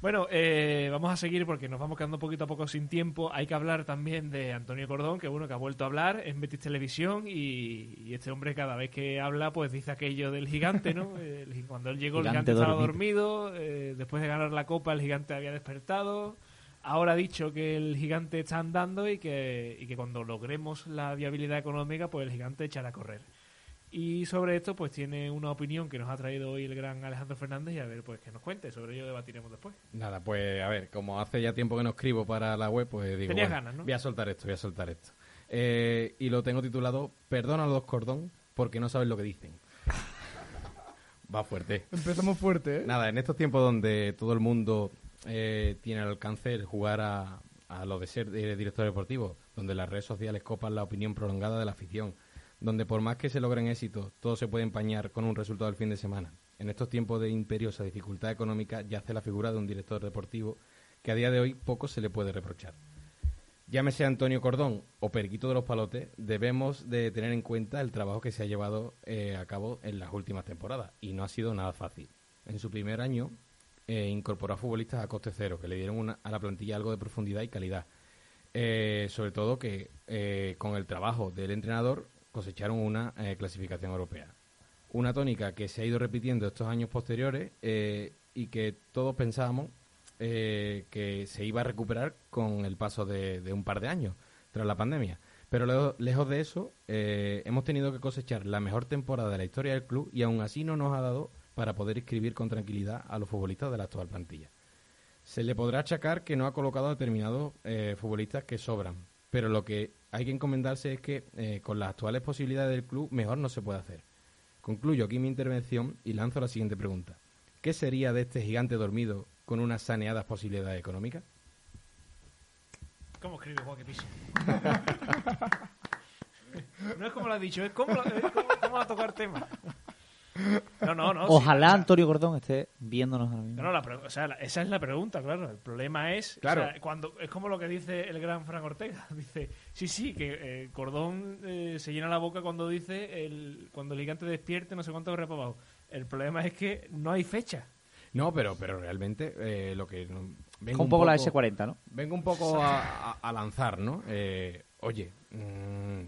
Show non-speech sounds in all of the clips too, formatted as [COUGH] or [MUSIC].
Bueno, eh, vamos a seguir porque nos vamos quedando poquito a poco sin tiempo. Hay que hablar también de Antonio Cordón, que bueno, que ha vuelto a hablar en Betis Televisión y, y este hombre cada vez que habla pues dice aquello del gigante, ¿no? [LAUGHS] El- cuando él llegó Gigante el gigante estaba dormido. dormido, eh, después de ganar la copa el gigante había despertado. Ahora ha dicho que el gigante está andando y que, y que cuando logremos la viabilidad económica pues el gigante echará a correr. Y sobre esto, pues tiene una opinión que nos ha traído hoy el gran Alejandro Fernández y a ver, pues que nos cuente. Sobre ello debatiremos después. Nada, pues a ver, como hace ya tiempo que no escribo para la web, pues digo, Tenías bueno, ganas, ¿no? voy a soltar esto, voy a soltar esto. Eh, y lo tengo titulado Perdona a los cordón porque no saben lo que dicen. [LAUGHS] Va fuerte. Empezamos fuerte, ¿eh? Nada, en estos tiempos donde todo el mundo eh, tiene al alcance el jugar a, a lo de ser eh, director deportivo, donde las redes sociales copan la opinión prolongada de la afición, donde por más que se logren éxitos, todo se puede empañar con un resultado del fin de semana. En estos tiempos de imperiosa dificultad económica yace la figura de un director deportivo que a día de hoy poco se le puede reprochar. Llámese Antonio Cordón o Periquito de los Palotes, debemos de tener en cuenta el trabajo que se ha llevado eh, a cabo en las últimas temporadas y no ha sido nada fácil. En su primer año eh, incorporó a futbolistas a coste cero, que le dieron a la plantilla algo de profundidad y calidad. Eh, sobre todo que con el trabajo del entrenador cosecharon una eh, clasificación europea. Una tónica que se ha ido repitiendo estos años posteriores eh, y que todos pensábamos eh, que se iba a recuperar con el paso de, un par de años tras la pandemia. Pero lejos, lejos de eso, eh, hemos tenido que cosechar la mejor temporada de la historia del club y aún así no nos ha dado para poder inscribir con tranquilidad a los futbolistas de la actual plantilla. Se le podrá achacar que no ha colocado a determinados eh, futbolistas que sobran, pero lo que hay que encomendarse es que eh, con las actuales posibilidades del club mejor no se puede hacer. Concluyo aquí mi intervención y lanzo la siguiente pregunta. ¿Qué sería de este gigante dormido con unas saneadas posibilidades económicas? ¿Cómo escribe Juan Piso? [LAUGHS] no es como lo ha dicho, es como, lo- es como, cómo va a tocar tema. No, no, no. sí, Ojalá o sea, Antonio Gordón esté viéndonos ahora mismo. No, no, la o sea, la- esa es la pregunta, claro. El problema es, o Claro. sea, cuando es como lo que dice el gran Fran Ortega. [LAUGHS] Dice, sí, sí, que eh, Cordón eh, se llena la boca cuando dice el, cuando el gigante despierte, no sé cuánto corre para abajo. El problema es que no hay fecha. No, pero, pero realmente eh, lo que... no- vengo Con un poco la S40, ¿no? Vengo un poco a, a- a lanzar, ¿no? Eh, oye, mm,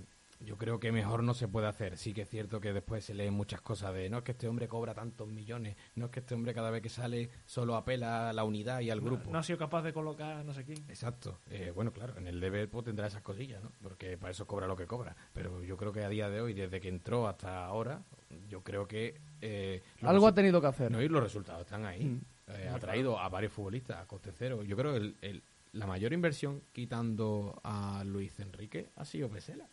yo creo que mejor no se puede hacer. Sí que es cierto que después se leen muchas cosas de no es que este hombre cobra tantos millones, no es que este hombre cada vez que sale solo apela a la unidad y al grupo. No ha sido capaz de colocar no sé quién. Exacto. Eh, bueno, claro, en el deber pues, tendrá esas cosillas, ¿no? Porque para eso cobra lo que cobra. Pero yo creo que a día de hoy, desde que entró hasta ahora, yo creo que... eh, Algo ha tenido que hacer. no, y los resultados están ahí. Mm. Eh, ha traído a varios futbolistas a coste cero. Yo creo que el- el- la mayor inversión quitando a Luis Enrique ha sido Pesela.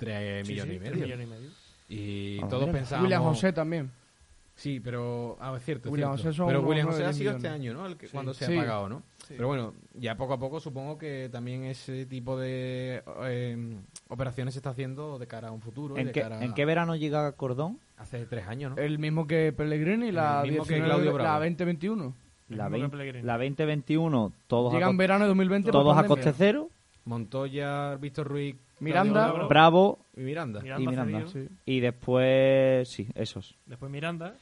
Tres Sí, millones sí, y medio. millones y medio. Y Ah, todos mira. pensábamos... William José también. Sí, pero... Ah, es cierto, es William cierto. José Pero William José ha sido este año, ¿no? El que, Sí. Cuando se Sí. ha pagado, ¿no? Sí. Pero bueno, ya poco a poco supongo que también ese tipo de eh, operaciones se está haciendo de cara a un futuro. y ¿En de qué, cara ¿En qué verano llega Cordón? Hace tres años, ¿no? El mismo que Pellegrini, la, El mismo que 19 Claudio la Bravo. 2021. La, mismo que 20 Pellegrini. la 2021, todos, Llega a, verano de 2020. por todos a coste cero. Montoya, Víctor Ruiz, Miranda. Bravo y Miranda. Miranda y Miranda. Y después, sí, esos. Después Miranda.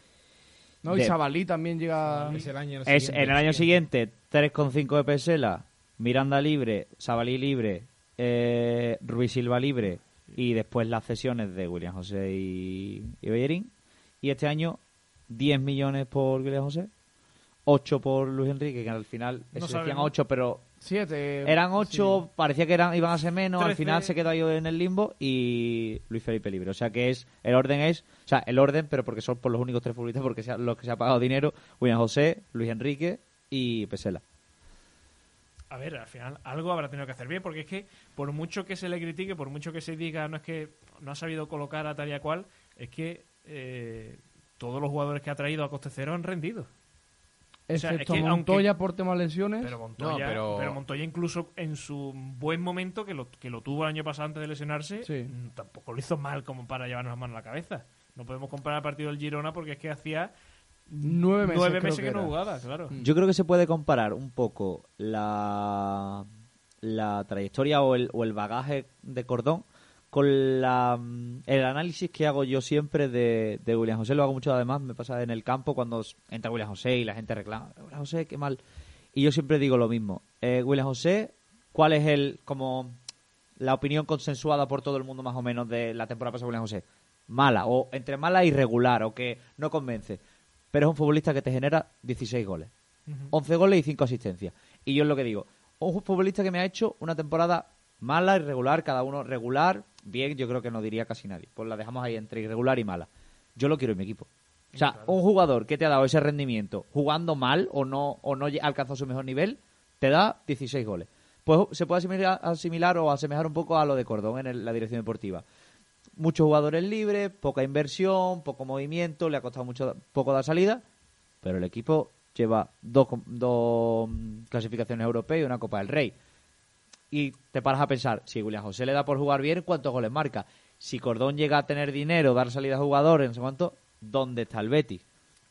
No, y De- Sabalí también llega. Es el año Es siguiente. en el año siguiente 3,5 de Pesela, Miranda libre, Sabalí libre, eh, Ruiz Silva libre y después las cesiones de William José y, y Bellerín. Y este año 10 millones por William José, 8 por Luis Enrique, que al final No se decían sabemos. 8, pero Siete. eran 8, parecía que eran iban a ser menos, al final se quedó ahí en el limbo y Luis Felipe libre. O sea que es el orden es, o sea, el orden, pero porque son por los únicos tres futbolistas porque sea, los que se ha pagado dinero, William José, Luis Enrique y Pesela. A ver, al final algo habrá tenido que hacer bien, porque es que por mucho que se le critique, por mucho que se diga no es que no ha sabido colocar a tal y a cual, es que eh, todos los jugadores que ha traído a coste cero han rendido. O sea, Excepto es que Montoya por temas lesiones. Pero Montoya, No, pero- pero... Montoya incluso en su buen momento, que lo, que lo tuvo el año pasado antes de lesionarse, Sí. mm, tampoco lo hizo mal como para llevarnos la mano a la cabeza. No podemos comparar el partido del Girona porque es que hacía Nueve meses, nueve meses que que, no jugaba, claro. Yo creo que se puede comparar un poco la, la trayectoria o el, o el bagaje de Cordón con la, mm, el análisis que hago yo siempre de, de William José. Lo hago mucho además, me pasa en el campo cuando entra William José y la gente reclama, William José, qué mal. y yo siempre digo lo mismo. Eh, William José, ¿cuál es el como la opinión consensuada por todo el mundo más o menos de la temporada pasada de William José? Mala, o entre mala y regular, o que no convence. Pero es un futbolista que te genera 16 goles. 11 goles y 5 asistencias. Y yo es lo que digo. Un futbolista que me ha hecho una temporada mala, irregular, cada uno regular, bien, yo creo que no diría casi nadie. Pues la dejamos ahí entre irregular y mala. Yo lo quiero en mi equipo. O sea, un jugador que te ha dado ese rendimiento jugando mal o no, o no alcanzó su mejor nivel, te da 16 goles. Pues se puede asimilar, asimilar o asemejar un poco a lo de Cordón en el- la dirección deportiva. Muchos jugadores libres, poca inversión, poco movimiento, le ha costado mucho poco dar salida, pero el equipo lleva dos, dos clasificaciones europeas y una Copa del Rey. Y te paras a pensar, si William José le da por jugar bien, ¿cuántos goles marca? Si Cordón llega a tener dinero, dar salida a jugadores, no sé cuánto, ¿dónde está el Betis?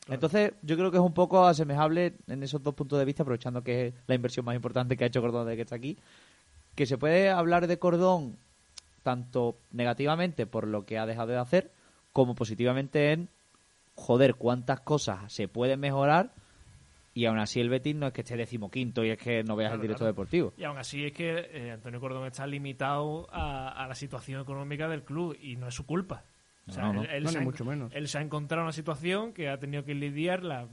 Entonces, yo creo que es un poco asemejable en esos dos puntos de vista, aprovechando que es la inversión más importante que ha hecho Cordón desde que está aquí, que se puede hablar de Cordón tanto negativamente por lo que ha dejado de hacer, como positivamente en, joder, cuántas cosas se pueden mejorar y aún así el Betis no es que esté decimoquinto y es que no veas Claro, el directo claro. deportivo. Y aún así es que eh, Antonio Cordón está limitado a, a la situación económica del club y no es su culpa. O sea, No, no. Él, él No, se ha- mucho menos. él se ha encontrado en una situación que ha tenido que lidiarla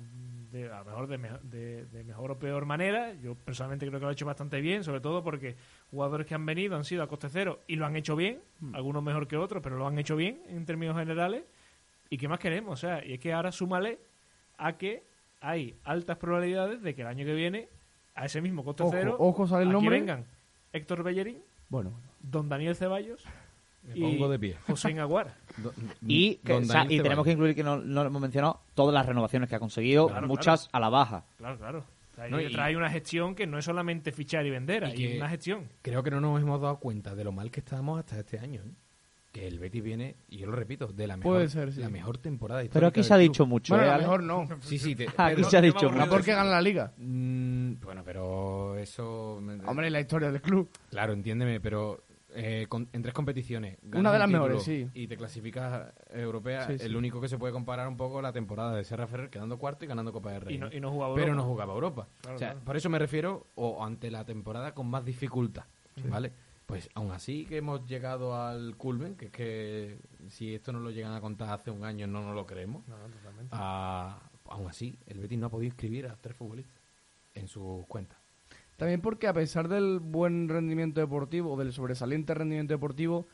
de, a lo mejor de, me- de- de mejor o peor manera. Yo personalmente creo que lo ha hecho bastante bien, sobre todo porque jugadores que han venido han sido a coste cero y lo han hecho bien, Hmm. algunos mejor que otros, pero lo han hecho bien en términos generales. ¿Y qué más queremos? O sea, y es que ahora súmale a que hay altas probabilidades de que el año que viene a ese mismo coste Ojo, cero ojo, ¿sale el aquí nombre? vengan Héctor Bellerín, Bueno, Don Daniel Ceballos Me y pongo de pie. [LAUGHS] José Aguar. Y, que- o sea, tenemos que incluir que no, no lo hemos mencionado todas las renovaciones que ha conseguido, Claro, muchas a la baja. Claro, claro. Trae, No, y- trae una gestión que no es solamente fichar y vender, Y hay que- una gestión. Creo que no nos hemos dado cuenta de lo mal que estábamos hasta este año. ¿eh? Que el Betis viene, y yo lo repito, de la mejor, Puede ser, sí. la mejor temporada Pero aquí se ha club. dicho mucho. bueno, ¿eh, a lo mejor no. [LAUGHS] Sí, sí. te- Aquí pero- se ha dicho aburro No mucho. porque gana la liga. Mm, bueno, pero eso... Hombre, la historia del club. Claro, entiéndeme, pero eh, con- en tres competiciones. ganas Una de las mejores, sí. Y te clasificas europea. Sí, sí. El único que se puede comparar un poco la temporada de Serra Ferrer quedando cuarto y ganando Copa del Rey. Y no, ¿no? y no jugaba pero Europa. no jugaba Europa. Claro, o sea, claro. por eso me refiero, o ante la temporada con más dificultad, ¿vale? Pues aún así que hemos llegado al culmen, que es que si esto no lo llegan a contar hace un año no nos lo creemos, No, totalmente. ah, aún así el Betis no ha podido inscribir a tres futbolistas en sus cuentas. También porque a pesar del buen rendimiento deportivo, del sobresaliente rendimiento deportivo,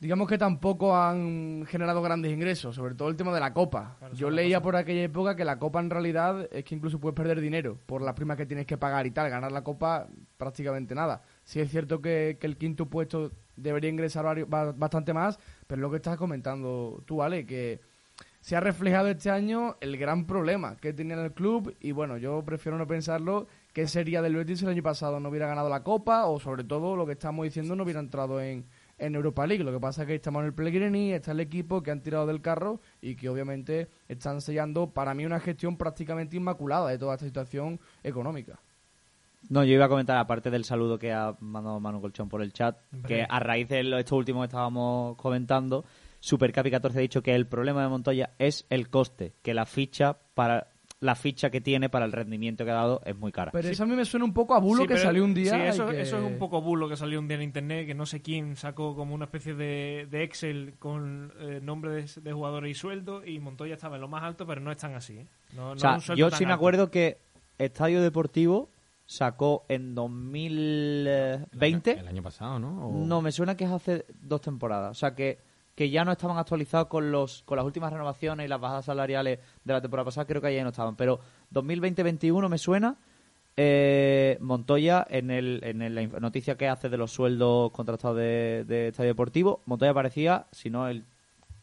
digamos que tampoco han generado grandes ingresos, sobre todo el tema de la Copa. Claro, Yo leía por aquella época que la Copa en realidad es que incluso puedes perder dinero por las primas que tienes que pagar y tal. Ganar la Copa prácticamente nada. Sí es cierto que, que el quinto puesto debería ingresar bastante más, pero lo que estás comentando tú, Ale, que se ha reflejado este año el gran problema que tenía en el club y bueno, yo prefiero no pensarlo, qué sería del Betis el año pasado no hubiera ganado la Copa o sobre todo lo que estamos diciendo no hubiera entrado en, en Europa League. Lo que pasa es que estamos en el Pellegrini, está el equipo que han tirado del carro y que obviamente están sellando para mí una gestión prácticamente inmaculada de toda esta situación económica. No, yo iba a comentar, aparte del saludo que ha mandado Manu Colchón por el chat, que a raíz de lo- esto último que estábamos comentando, Supercapi 14 ha dicho que el problema de Montoya es el coste, que la ficha para la ficha que tiene para el rendimiento que ha dado es muy cara. Pero eso a mí me suena un poco a bulo Sí, que pero- salió un día. Sí, eso, que- eso es un poco bulo que salió un día en internet, que no sé quién sacó como una especie de, de Excel con eh, nombre de, de jugadores y sueldo, y Montoya estaba en lo más alto, pero no es tan así. ¿eh? No, no o es sea, yo tan sí me acuerdo que Estadio Deportivo sacó en 2020... El año pasado, ¿no? O- No, me suena que es hace dos temporadas. O sea, que, que ya no estaban actualizados con los con las últimas renovaciones y las bajas salariales de la temporada pasada. Creo que ya no estaban. Pero 2020-21 me suena. eh, Montoya, en, el, en la noticia que hace de los sueldos contratados de, de Estadio Deportivo, Montoya aparecía, si no, el,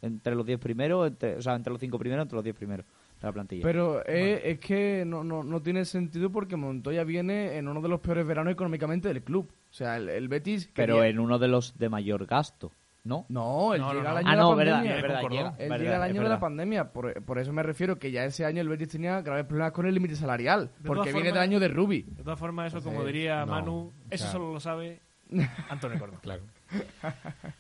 entre los 10 primeros, entre, o sea, entre los 5 primeros, entre los 10 primeros de la plantilla. Pero eh, es que no, no, no tiene sentido porque Montoya viene en uno de los peores veranos económicamente del club. O sea, el, el Betis... Pero quería- en uno de los de mayor gasto, ¿no? No, él No, llega no. al año Ah, de la verdad, pandemia. verdad, llega, Él verdad, llega al año de la pandemia, por, por eso me refiero que ya ese año el Betis tenía graves problemas con el límite salarial, De porque viene del año de Rubi. De todas formas, eso, como diría no, Manu, eso solo lo sabe [LAUGHS] Antonio Cordón. Claro. [LAUGHS]